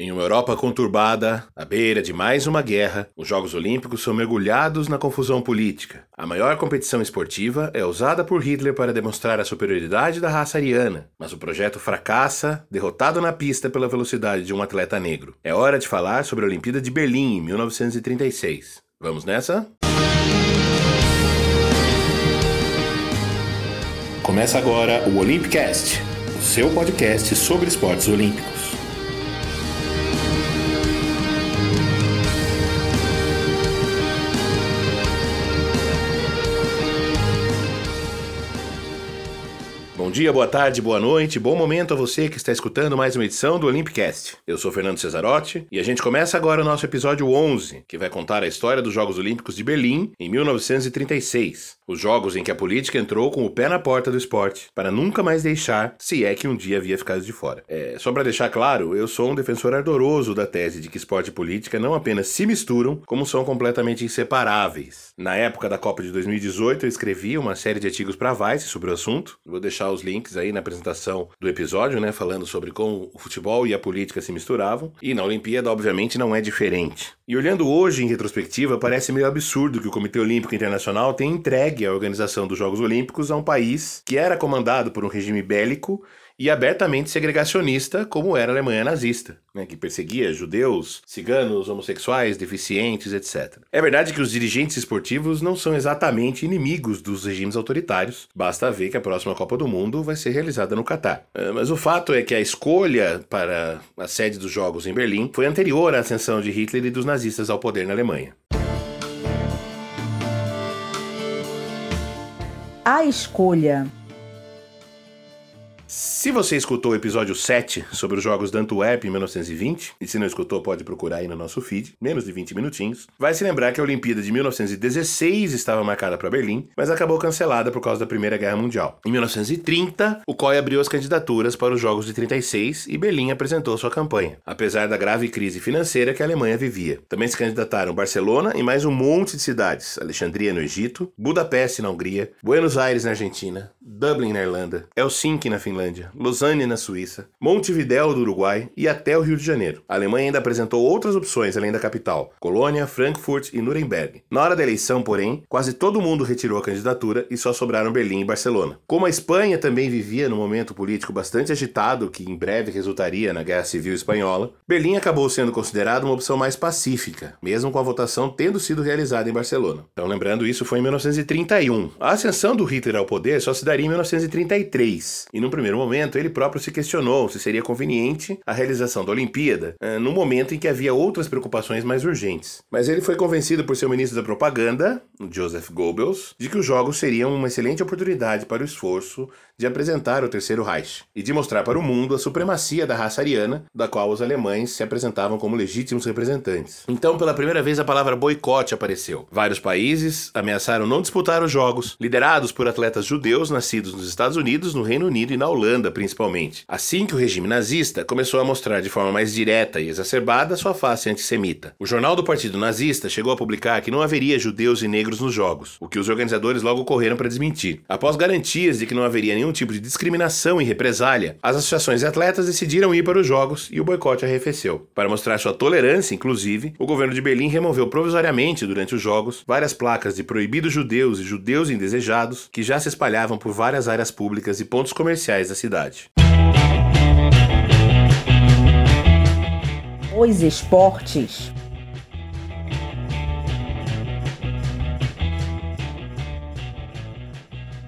Em uma Europa conturbada, à beira de mais uma guerra, os Jogos Olímpicos são mergulhados na confusão política. A maior competição esportiva é usada por Hitler para demonstrar a superioridade da raça ariana, mas o projeto fracassa, derrotado na pista pela velocidade de um atleta negro. É hora de falar sobre a Olimpíada de Berlim em 1936. Vamos nessa? Começa agora o Olympicast, o seu podcast sobre esportes olímpicos. Bom dia, boa tarde, boa noite, bom momento a você que está escutando mais uma edição do Olympicast. Eu sou Fernando Cesarotti e a gente começa agora o nosso episódio 11, que vai contar a história dos Jogos Olímpicos de Berlim em 1936. Os jogos em que a política entrou com o pé na porta do esporte para nunca mais deixar, se é que um dia havia ficado de fora. É, só para deixar claro, eu sou um defensor ardoroso da tese de que esporte e política não apenas se misturam, como são completamente inseparáveis. Na época da Copa de 2018, eu escrevi uma série de artigos para Vice sobre o assunto. Vou deixar os os links aí na apresentação do episódio, né? Falando sobre como o futebol e a política se misturavam. E na Olimpíada, obviamente, não é diferente. E olhando hoje em retrospectiva, parece meio absurdo que o Comitê Olímpico Internacional tenha entregue a organização dos Jogos Olímpicos a um país que era comandado por um regime bélico e abertamente segregacionista, como era a Alemanha nazista, né, que perseguia judeus, ciganos, homossexuais, deficientes, etc. É verdade que os dirigentes esportivos não são exatamente inimigos dos regimes autoritários, basta ver que a próxima Copa do Mundo vai ser realizada no Catar. É, mas o fato é que a escolha para a sede dos Jogos em Berlim foi anterior à ascensão de Hitler e dos nazistas ao poder na Alemanha. A escolha se você escutou o episódio 7 sobre os Jogos da Antuérpia em 1920, e se não escutou, pode procurar aí no nosso feed, menos de 20 minutinhos, vai se lembrar que a Olimpíada de 1916 estava marcada para Berlim, mas acabou cancelada por causa da Primeira Guerra Mundial. Em 1930, o COI abriu as candidaturas para os Jogos de 36 e Berlim apresentou sua campanha, apesar da grave crise financeira que a Alemanha vivia. Também se candidataram Barcelona e mais um monte de cidades: Alexandria no Egito, Budapeste na Hungria, Buenos Aires na Argentina, Dublin na Irlanda, Helsinki na Finlândia, Lausanne na Suíça, Montevidéu do Uruguai e até o Rio de Janeiro. A Alemanha ainda apresentou outras opções além da capital, Colônia, Frankfurt e Nuremberg. Na hora da eleição, porém, quase todo mundo retirou a candidatura e só sobraram Berlim e Barcelona. Como a Espanha também vivia num momento político bastante agitado que em breve resultaria na Guerra Civil Espanhola, Berlim acabou sendo considerada uma opção mais pacífica, mesmo com a votação tendo sido realizada em Barcelona. Então, lembrando, isso foi em 1931. A ascensão do Hitler ao poder só se daria em 1933. E num primeiro momento, ele próprio se questionou se seria conveniente a realização da Olimpíada, uh, no momento em que havia outras preocupações mais urgentes. Mas ele foi convencido por seu ministro da Propaganda, Joseph Goebbels, de que os Jogos seriam uma excelente oportunidade para o esforço de apresentar o Terceiro Reich e de mostrar para o mundo a supremacia da raça ariana, da qual os alemães se apresentavam como legítimos representantes. Então, pela primeira vez, a palavra boicote apareceu. Vários países ameaçaram não disputar os Jogos, liderados por atletas judeus nascidos nos Estados Unidos, no Reino Unido e na Holanda, principalmente. Assim que o regime nazista começou a mostrar de forma mais direta e exacerbada sua face antissemita. O jornal do Partido Nazista chegou a publicar que não haveria judeus e negros nos Jogos, o que os organizadores logo correram para desmentir. Após garantias de que não haveria nenhum tipo de discriminação e represália, as associações de atletas decidiram ir para os Jogos e o boicote arrefeceu. Para mostrar sua tolerância, inclusive, o governo de Berlim removeu provisoriamente durante os Jogos várias placas de proibidos judeus e judeus indesejados que já se espalhavam por várias áreas públicas e pontos comerciais da cidade. Os esportes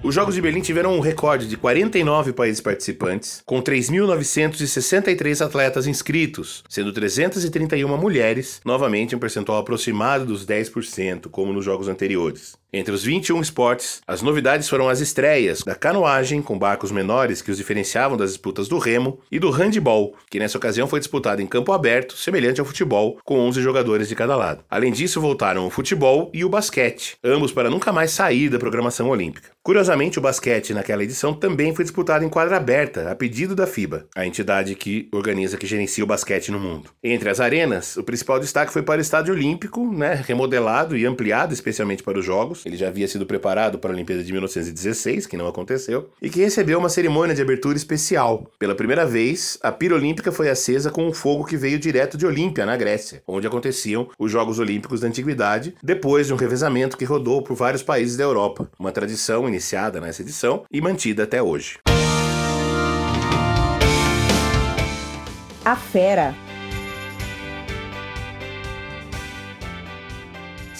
Os Jogos de Berlim tiveram um recorde de 49 países participantes, com 3.963 atletas inscritos, sendo 331 mulheres, novamente um percentual aproximado dos 10%, como nos jogos anteriores. Entre os 21 esportes, as novidades foram as estreias da canoagem com barcos menores que os diferenciavam das disputas do remo e do handball, que nessa ocasião foi disputado em campo aberto, semelhante ao futebol, com 11 jogadores de cada lado. Além disso, voltaram o futebol e o basquete, ambos para nunca mais sair da programação olímpica. Curiosamente, o basquete naquela edição também foi disputado em quadra aberta, a pedido da FIBA, a entidade que organiza que gerencia o basquete no mundo. Entre as arenas, o principal destaque foi para o Estádio Olímpico, né, remodelado e ampliado especialmente para os Jogos, ele já havia sido preparado para a Olimpíada de 1916, que não aconteceu, e que recebeu uma cerimônia de abertura especial. Pela primeira vez, a pira olímpica foi acesa com um fogo que veio direto de Olímpia, na Grécia, onde aconteciam os Jogos Olímpicos da Antiguidade, depois de um revezamento que rodou por vários países da Europa, uma tradição iniciada nessa edição e mantida até hoje. A fera.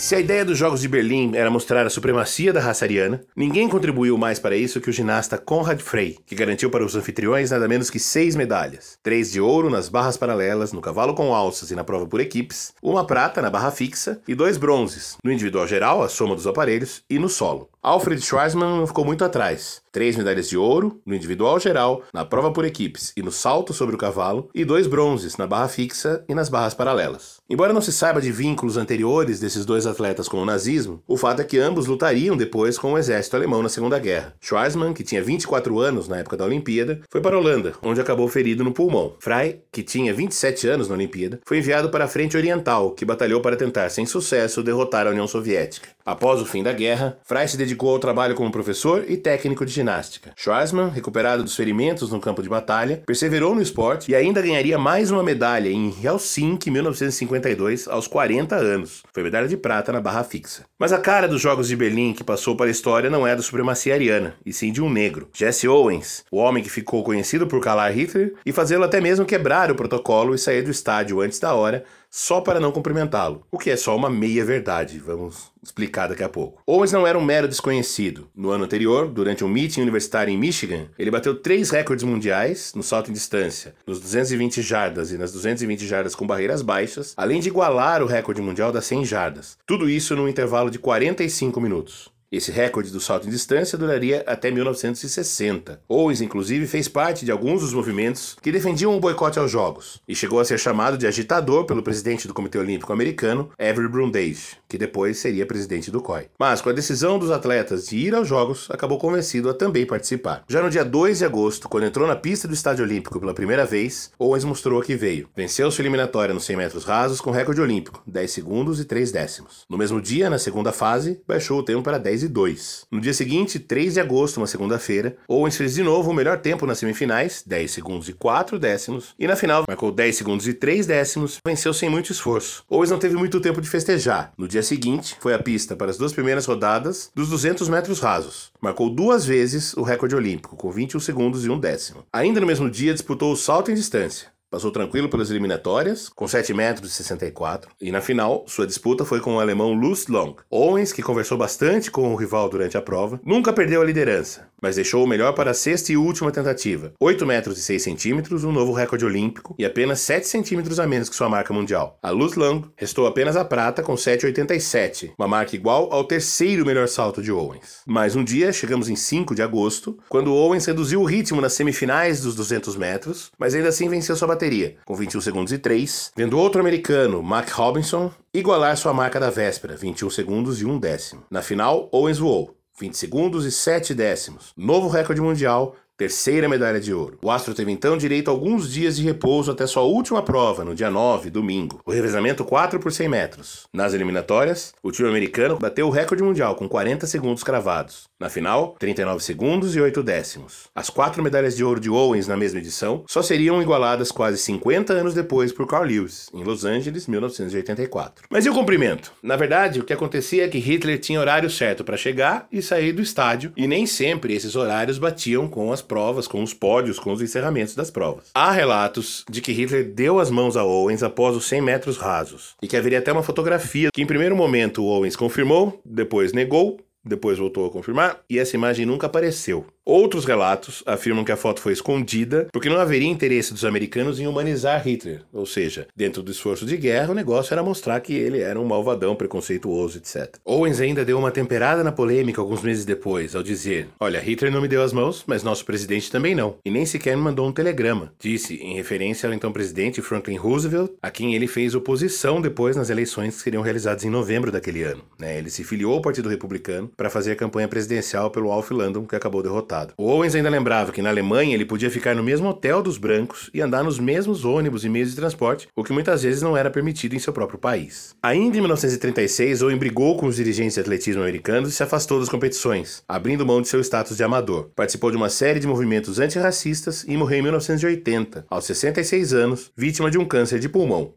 Se a ideia dos Jogos de Berlim era mostrar a supremacia da raça ariana, ninguém contribuiu mais para isso que o ginasta Konrad Frey, que garantiu para os anfitriões nada menos que seis medalhas: três de ouro nas barras paralelas, no cavalo com alças e na prova por equipes, uma prata na barra fixa e dois bronzes, no individual geral, a soma dos aparelhos, e no solo. Alfred Schwarzman ficou muito atrás. Três medalhas de ouro no individual geral, na prova por equipes e no salto sobre o cavalo, e dois bronzes na barra fixa e nas barras paralelas. Embora não se saiba de vínculos anteriores desses dois atletas com o nazismo, o fato é que ambos lutariam depois com o exército alemão na Segunda Guerra. Schwarzman, que tinha 24 anos na época da Olimpíada, foi para a Holanda, onde acabou ferido no pulmão. Frey, que tinha 27 anos na Olimpíada, foi enviado para a Frente Oriental, que batalhou para tentar, sem sucesso, derrotar a União Soviética. Após o fim da guerra, Frey se dedicou ao trabalho como professor e técnico de ginástica. Schwarzman, recuperado dos ferimentos no campo de batalha, perseverou no esporte e ainda ganharia mais uma medalha em Helsinki 1952 aos 40 anos. Foi medalha de prata na barra fixa. Mas a cara dos Jogos de Berlim que passou para a história não é da supremacia ariana, e sim de um negro, Jesse Owens, o homem que ficou conhecido por calar Hitler e fazê-lo até mesmo quebrar o protocolo e sair do estádio antes da hora só para não cumprimentá-lo, o que é só uma meia-verdade, vamos explicar daqui a pouco. Owens não era um mero desconhecido. No ano anterior, durante um meeting universitário em Michigan, ele bateu três recordes mundiais no salto em distância, nos 220 jardas e nas 220 jardas com barreiras baixas, além de igualar o recorde mundial das 100 jardas. Tudo isso num intervalo de 45 minutos. Esse recorde do salto em distância duraria até 1960. Owens, inclusive, fez parte de alguns dos movimentos que defendiam o boicote aos Jogos e chegou a ser chamado de agitador pelo presidente do Comitê Olímpico Americano, Avery Brundage, que depois seria presidente do COI. Mas, com a decisão dos atletas de ir aos Jogos, acabou convencido a também participar. Já no dia 2 de agosto, quando entrou na pista do Estádio Olímpico pela primeira vez, Owens mostrou que veio. Venceu sua eliminatória nos 100 metros rasos com recorde olímpico, 10 segundos e 3 décimos. No mesmo dia, na segunda fase, baixou o tempo para 10 e 2. No dia seguinte, 3 de agosto, uma segunda-feira, Owens fez de novo o melhor tempo nas semifinais, 10 segundos e 4 décimos, e na final marcou 10 segundos e 3 décimos, venceu sem muito esforço. Owens não teve muito tempo de festejar. No dia seguinte, foi a pista para as duas primeiras rodadas dos 200 metros rasos. Marcou duas vezes o recorde olímpico, com 21 segundos e um décimo. Ainda no mesmo dia, disputou o salto em distância. Passou tranquilo pelas eliminatórias, com 7 metros e 64, e na final, sua disputa foi com o alemão Lutz Long. Owens, que conversou bastante com o rival durante a prova, nunca perdeu a liderança, mas deixou o melhor para a sexta e última tentativa. 8 metros e 6 centímetros, um novo recorde olímpico, e apenas 7 centímetros a menos que sua marca mundial. A Lutz Long restou apenas a prata com 7,87, uma marca igual ao terceiro melhor salto de Owens. Mais um dia, chegamos em 5 de agosto, quando Owens reduziu o ritmo nas semifinais dos 200 metros, mas ainda assim venceu sua bateria bateria, com 21 segundos e 3, vendo outro americano, Mac Robinson, igualar sua marca da véspera, 21 segundos e 1 décimo. Na final, Owens voou, 20 segundos e 7 décimos. Novo recorde mundial, terceira medalha de ouro. O astro teve então direito a alguns dias de repouso até sua última prova, no dia 9, domingo. O revezamento 4 por 100 metros. Nas eliminatórias, o time americano bateu o recorde mundial com 40 segundos cravados. Na final, 39 segundos e 8 décimos. As quatro medalhas de ouro de Owens na mesma edição só seriam igualadas quase 50 anos depois por Carl Lewis, em Los Angeles, 1984. Mas e o cumprimento? Na verdade, o que acontecia é que Hitler tinha horário certo para chegar e sair do estádio, e nem sempre esses horários batiam com as provas, com os pódios, com os encerramentos das provas. Há relatos de que Hitler deu as mãos a Owens após os 100 metros rasos, e que haveria até uma fotografia que em primeiro momento Owens confirmou, depois negou, depois voltou a confirmar, e essa imagem nunca apareceu. Outros relatos afirmam que a foto foi escondida porque não haveria interesse dos americanos em humanizar Hitler, ou seja, dentro do esforço de guerra, o negócio era mostrar que ele era um malvadão, preconceituoso, etc. Owens ainda deu uma temperada na polêmica alguns meses depois, ao dizer: Olha, Hitler não me deu as mãos, mas nosso presidente também não, e nem sequer me mandou um telegrama. Disse, em referência ao então presidente Franklin Roosevelt, a quem ele fez oposição depois nas eleições que seriam realizadas em novembro daquele ano. Né? Ele se filiou ao Partido Republicano para fazer a campanha presidencial pelo Alf Landon, que acabou derrotado derrotado. O Owens ainda lembrava que na Alemanha ele podia ficar no mesmo hotel dos brancos e andar nos mesmos ônibus e meios de transporte, o que muitas vezes não era permitido em seu próprio país. Ainda em 1936, Owen brigou com os dirigentes de atletismo americanos e se afastou das competições, abrindo mão de seu status de amador. Participou de uma série de movimentos antirracistas e morreu em 1980, aos 66 anos, vítima de um câncer de pulmão.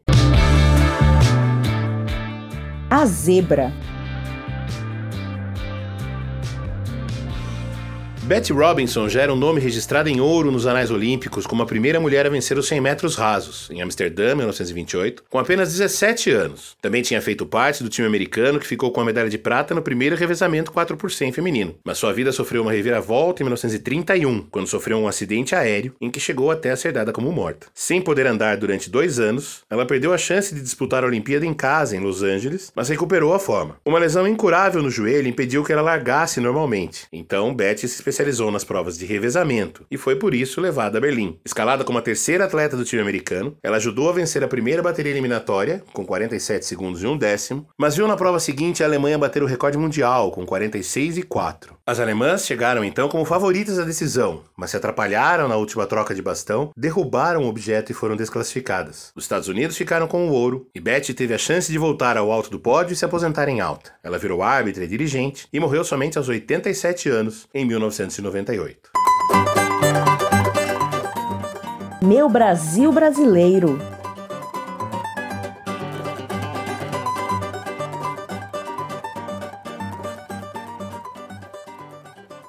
A zebra. Betty Robinson já era um nome registrado em ouro nos anais olímpicos como a primeira mulher a vencer os 100 metros rasos, em Amsterdã, 1928, com apenas 17 anos. Também tinha feito parte do time americano que ficou com a medalha de prata no primeiro revezamento 4 por 100 feminino. Mas sua vida sofreu uma reviravolta em 1931, quando sofreu um acidente aéreo em que chegou até a ser dada como morta. Sem poder andar durante dois anos, ela perdeu a chance de disputar a Olimpíada em casa, em Los Angeles, mas recuperou a forma. Uma lesão incurável no joelho impediu que ela largasse normalmente. Então, Betty se especializou nas provas de revezamento e foi por isso levada a Berlim. Escalada como a terceira atleta do time americano, ela ajudou a vencer a primeira bateria eliminatória, com 47 segundos e um décimo, mas viu na prova seguinte a Alemanha bater o recorde mundial, com 46 e 4. As alemãs chegaram então como favoritas à decisão, mas se atrapalharam na última troca de bastão, derrubaram o objeto e foram desclassificadas. Os Estados Unidos ficaram com o ouro e Betty teve a chance de voltar ao alto do pódio e se aposentar em alta. Ela virou árbitra e dirigente e morreu somente aos 87 anos, em 1990. 1998. Meu Brasil brasileiro.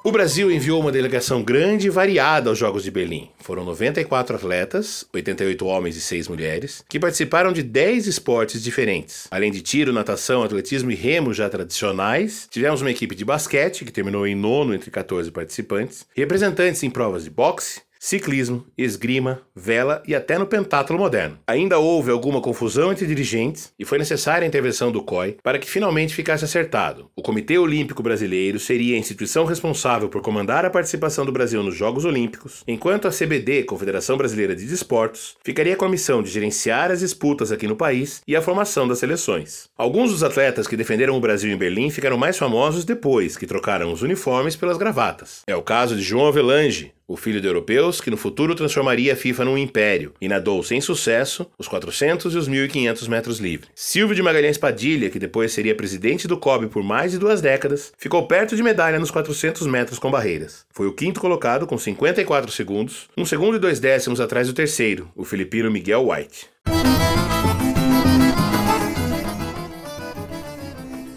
O Brasil enviou uma delegação grande e variada aos Jogos de Berlim. Foram 94 atletas, 88 homens e 6 mulheres, que participaram de 10 esportes diferentes. Além de tiro, natação, atletismo e remo já tradicionais, tivemos uma equipe de basquete, que terminou em nono entre 14 participantes, representantes em provas de boxe, ciclismo, esgrima, vela e até no pentátulo moderno. Ainda houve alguma confusão entre dirigentes e foi necessária a intervenção do COI para que finalmente ficasse acertado. O Comitê Olímpico Brasileiro seria a instituição responsável por comandar a participação do Brasil nos Jogos Olímpicos, enquanto a CBD, Confederação Brasileira de Desportos, ficaria com a missão de gerenciar as disputas aqui no país e a formação das seleções. Alguns dos atletas que defenderam o Brasil em Berlim ficaram mais famosos depois que trocaram os uniformes pelas gravatas. É o caso de João Avelange, o filho de europeus que no futuro transformaria a FIFA num império e nadou sem sucesso os 400 e os 1500 metros livre. Silvio de Magalhães Padilha, que depois seria presidente do COB por mais de duas décadas, ficou perto de medalha nos 400 metros com barreiras. Foi o quinto colocado com 54 segundos, um segundo e dois décimos atrás do terceiro, o filipino Miguel White.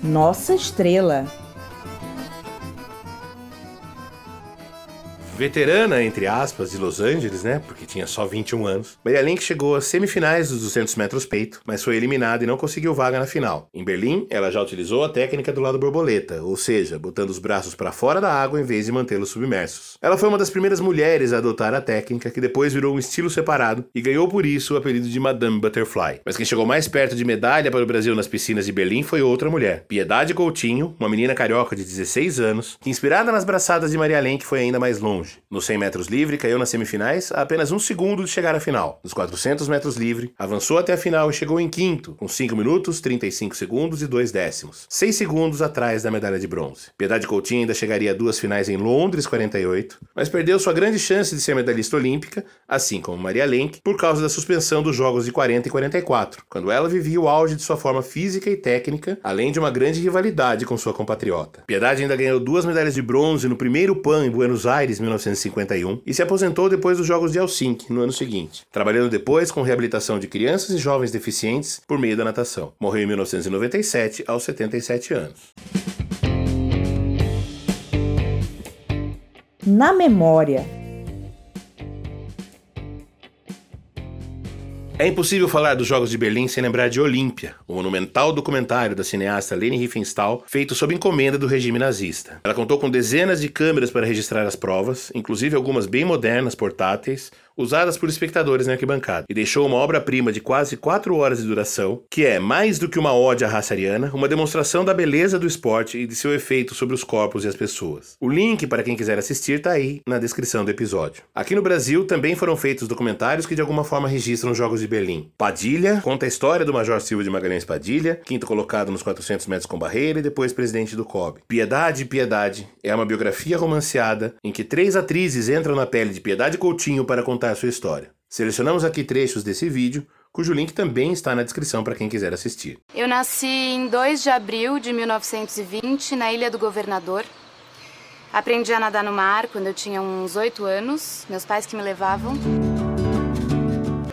Nossa estrela. Veterana, entre aspas, de Los Angeles, né? Porque tinha só 21 anos. Maria Link chegou às semifinais dos 200 metros peito, mas foi eliminada e não conseguiu vaga na final. Em Berlim, ela já utilizou a técnica do lado borboleta, ou seja, botando os braços para fora da água em vez de mantê-los submersos. Ela foi uma das primeiras mulheres a adotar a técnica, que depois virou um estilo separado e ganhou por isso o apelido de Madame Butterfly. Mas quem chegou mais perto de medalha para o Brasil nas piscinas de Berlim foi outra mulher, Piedade Coutinho, uma menina carioca de 16 anos, que inspirada nas braçadas de Maria Lenk foi ainda mais longe longe. Nos 100 metros livre, caiu nas semifinais a apenas um segundo de chegar à final. Nos 400 metros livre, avançou até a final e chegou em quinto, com 5 minutos, 35 segundos e 2 décimos. 6 segundos atrás da medalha de bronze. Piedade Coutinho ainda chegaria a duas finais em Londres 48, mas perdeu sua grande chance de ser medalhista olímpica, assim como Maria Lenk, por causa da suspensão dos Jogos de 40 e 44, quando ela vivia o auge de sua forma física e técnica, além de uma grande rivalidade com sua compatriota. Piedade ainda ganhou duas medalhas de bronze no primeiro PAN em Buenos Aires, 1951 e se aposentou depois dos Jogos de Helsinki, no ano seguinte, trabalhando depois com reabilitação de crianças e jovens deficientes por meio da natação. Morreu em 1997, aos 77 anos. Na memória É impossível falar dos Jogos de Berlim sem lembrar de Olímpia, o monumental documentário da cineasta Leni Riefenstahl, feito sob encomenda do regime nazista. Ela contou com dezenas de câmeras para registrar as provas, inclusive algumas bem modernas, portáteis, usadas por espectadores na arquibancada, e deixou uma obra-prima de quase 4 horas de duração, que é mais do que uma ode à raça ariana, uma demonstração da beleza do esporte e de seu efeito sobre os corpos e as pessoas. O link para quem quiser assistir está aí na descrição do episódio. Aqui no Brasil também foram feitos documentários que de alguma forma registram os Jogos de Berlim. Padilha conta a história do Major Silva de Magalhães Padilha, quinto colocado nos 400 metros com barreira e depois presidente do COB. Piedade, Piedade é uma biografia romanceada em que três atrizes entram na pele de Piedade Coutinho para contar sua história. Selecionamos aqui trechos desse vídeo, cujo link também está na descrição para quem quiser assistir. Eu nasci em 2 de abril de 1920 na Ilha do Governador. Aprendi a nadar no mar quando eu tinha uns 8 anos, meus pais que me levavam.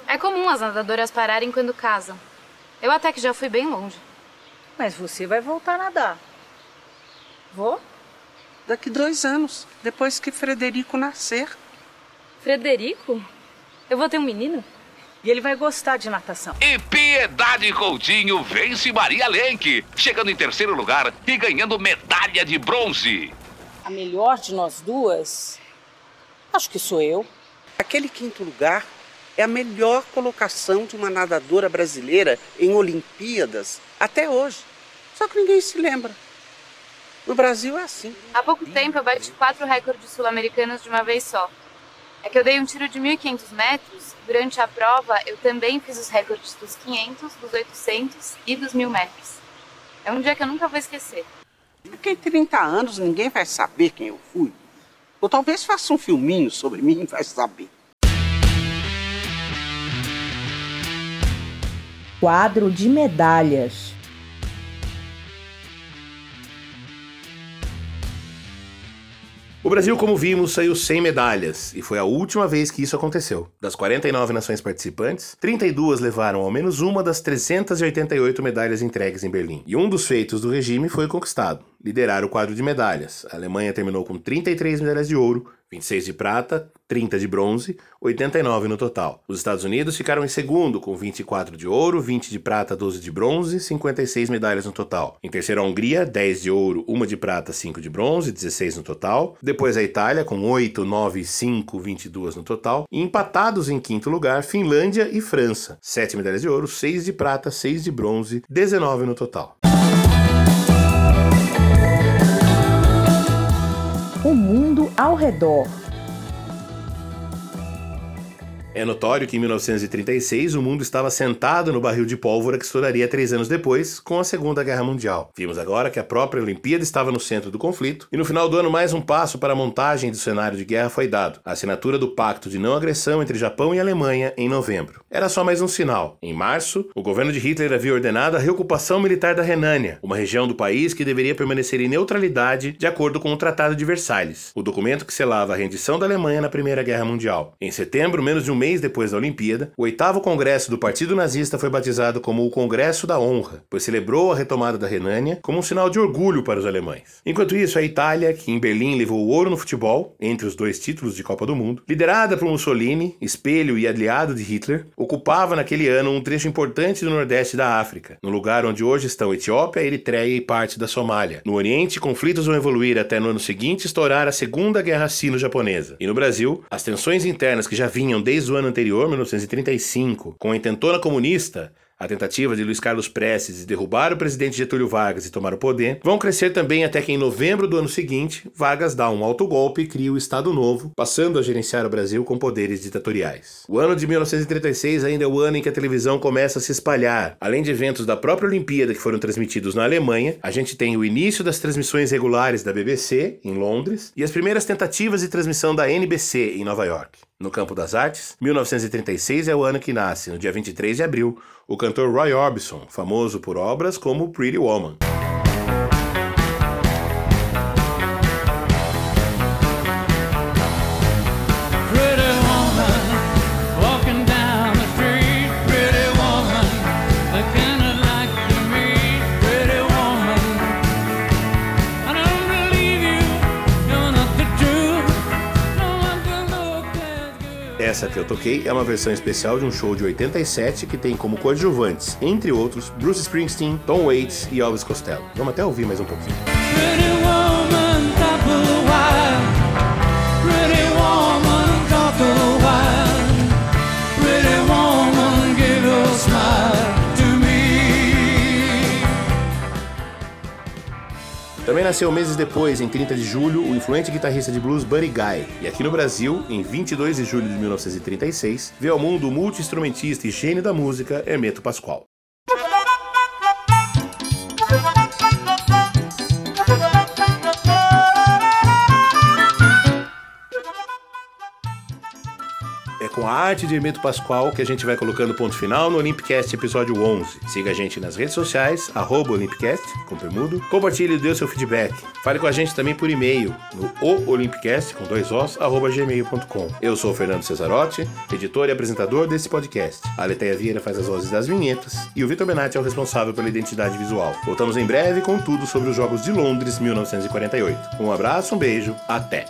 É comum as nadadoras pararem quando casam. Eu até que já fui bem longe. Mas você vai voltar a nadar. Vou? Daqui dois anos, depois que Frederico nascer. Frederico? Eu vou ter um menino? E ele vai gostar de natação. E Piedade Coutinho vence Maria Lenk, chegando em terceiro lugar e ganhando medalha de bronze. A melhor de nós duas, acho que sou eu. Aquele quinto lugar é a melhor colocação de uma nadadora brasileira em Olimpíadas até hoje. Só que ninguém se lembra. No Brasil é assim. Há pouco tempo eu bati quatro recordes sul-americanos de uma vez só. É que eu dei um tiro de 1.500 metros. Durante a prova, eu também fiz os recordes dos 500, dos 800 e dos 1.000 metros. É um dia que eu nunca vou esquecer. Daqui a 30 anos ninguém vai saber quem eu fui. Ou talvez faça um filminho sobre mim e vai saber. Quadro de medalhas. O Brasil, como vimos, saiu sem medalhas, e foi a última vez que isso aconteceu. Das 49 nações participantes, 32 levaram ao menos uma das 388 medalhas entregues em Berlim. E um dos feitos do regime foi conquistado: liderar o quadro de medalhas. A Alemanha terminou com 33 medalhas de ouro, 26 de prata, 30 de bronze, 89 no total. Os Estados Unidos ficaram em segundo, com 24 de ouro, 20 de prata, 12 de bronze, 56 medalhas no total. Em terceiro, a Hungria, 10 de ouro, 1 de prata, 5 de bronze, 16 no total. Depois, a Itália, com 8, 9, 5, 22 no total. E empatados em quinto lugar, Finlândia e França. 7 medalhas de ouro, 6 de prata, 6 de bronze, 19 no total. O mundo ao redor. É notório que em 1936 o mundo estava sentado no barril de pólvora que estouraria três anos depois, com a Segunda Guerra Mundial. Vimos agora que a própria Olimpíada estava no centro do conflito, e no final do ano mais um passo para a montagem do cenário de guerra foi dado, a assinatura do Pacto de Não Agressão entre Japão e Alemanha em novembro. Era só mais um sinal. Em março, o governo de Hitler havia ordenado a reocupação militar da Renânia, uma região do país que deveria permanecer em neutralidade de acordo com o Tratado de Versalhes, o documento que selava a rendição da Alemanha na Primeira Guerra Mundial. Em setembro, menos de um mês depois da Olimpíada, o oitavo congresso do Partido Nazista foi batizado como o Congresso da Honra, pois celebrou a retomada da Renânia como um sinal de orgulho para os alemães. Enquanto isso, a Itália, que em Berlim levou o ouro no futebol, entre os dois títulos de Copa do Mundo, liderada por Mussolini, espelho e aliado de Hitler, ocupava naquele ano um trecho importante do nordeste da África, no lugar onde hoje estão Etiópia, Eritreia e parte da Somália. No Oriente, conflitos vão evoluir até no ano seguinte estourar a Segunda Guerra Sino-Japonesa. E no Brasil, as tensões internas que já vinham desde o ano anterior, 1935, com a intentona comunista, a tentativa de Luiz Carlos Prestes de derrubar o presidente Getúlio Vargas e tomar o poder, vão crescer também até que em novembro do ano seguinte, Vargas dá um autogolpe e cria o Estado Novo, passando a gerenciar o Brasil com poderes ditatoriais. O ano de 1936 ainda é o ano em que a televisão começa a se espalhar. Além de eventos da própria Olimpíada que foram transmitidos na Alemanha, a gente tem o início das transmissões regulares da BBC, em Londres, e as primeiras tentativas de transmissão da NBC, em Nova York. No campo das artes, 1936 é o ano que nasce, no dia 23 de abril, o cantor Roy Orbison, famoso por obras como Pretty Woman. Essa que eu toquei é uma versão especial de um show de 87 que tem como coadjuvantes, entre outros, Bruce Springsteen, Tom Waits e Elvis Costello. Vamos até ouvir mais um pouquinho. Também nasceu meses depois, em 30 de julho, o influente guitarrista de blues Buddy Guy. E aqui no Brasil, em 22 de julho de 1936, veio ao mundo o multi-instrumentista e gênio da música Hermeto Pascoal. Com a arte de Hermeto Pascoal que a gente vai colocando ponto final no Olympicast episódio 11. Siga a gente nas redes sociais, arroba Olympicast, com permudo. Compartilhe e dê o seu feedback. Fale com a gente também por e-mail no oolimpicast, com dois os, arroba gmail.com. Eu sou o Fernando Cesarotti, editor e apresentador desse podcast. A Leteia Vieira faz as vozes das vinhetas e o Vitor Benatti é o responsável pela identidade visual. Voltamos em breve com tudo sobre os Jogos de Londres 1948. Um abraço, um beijo, até!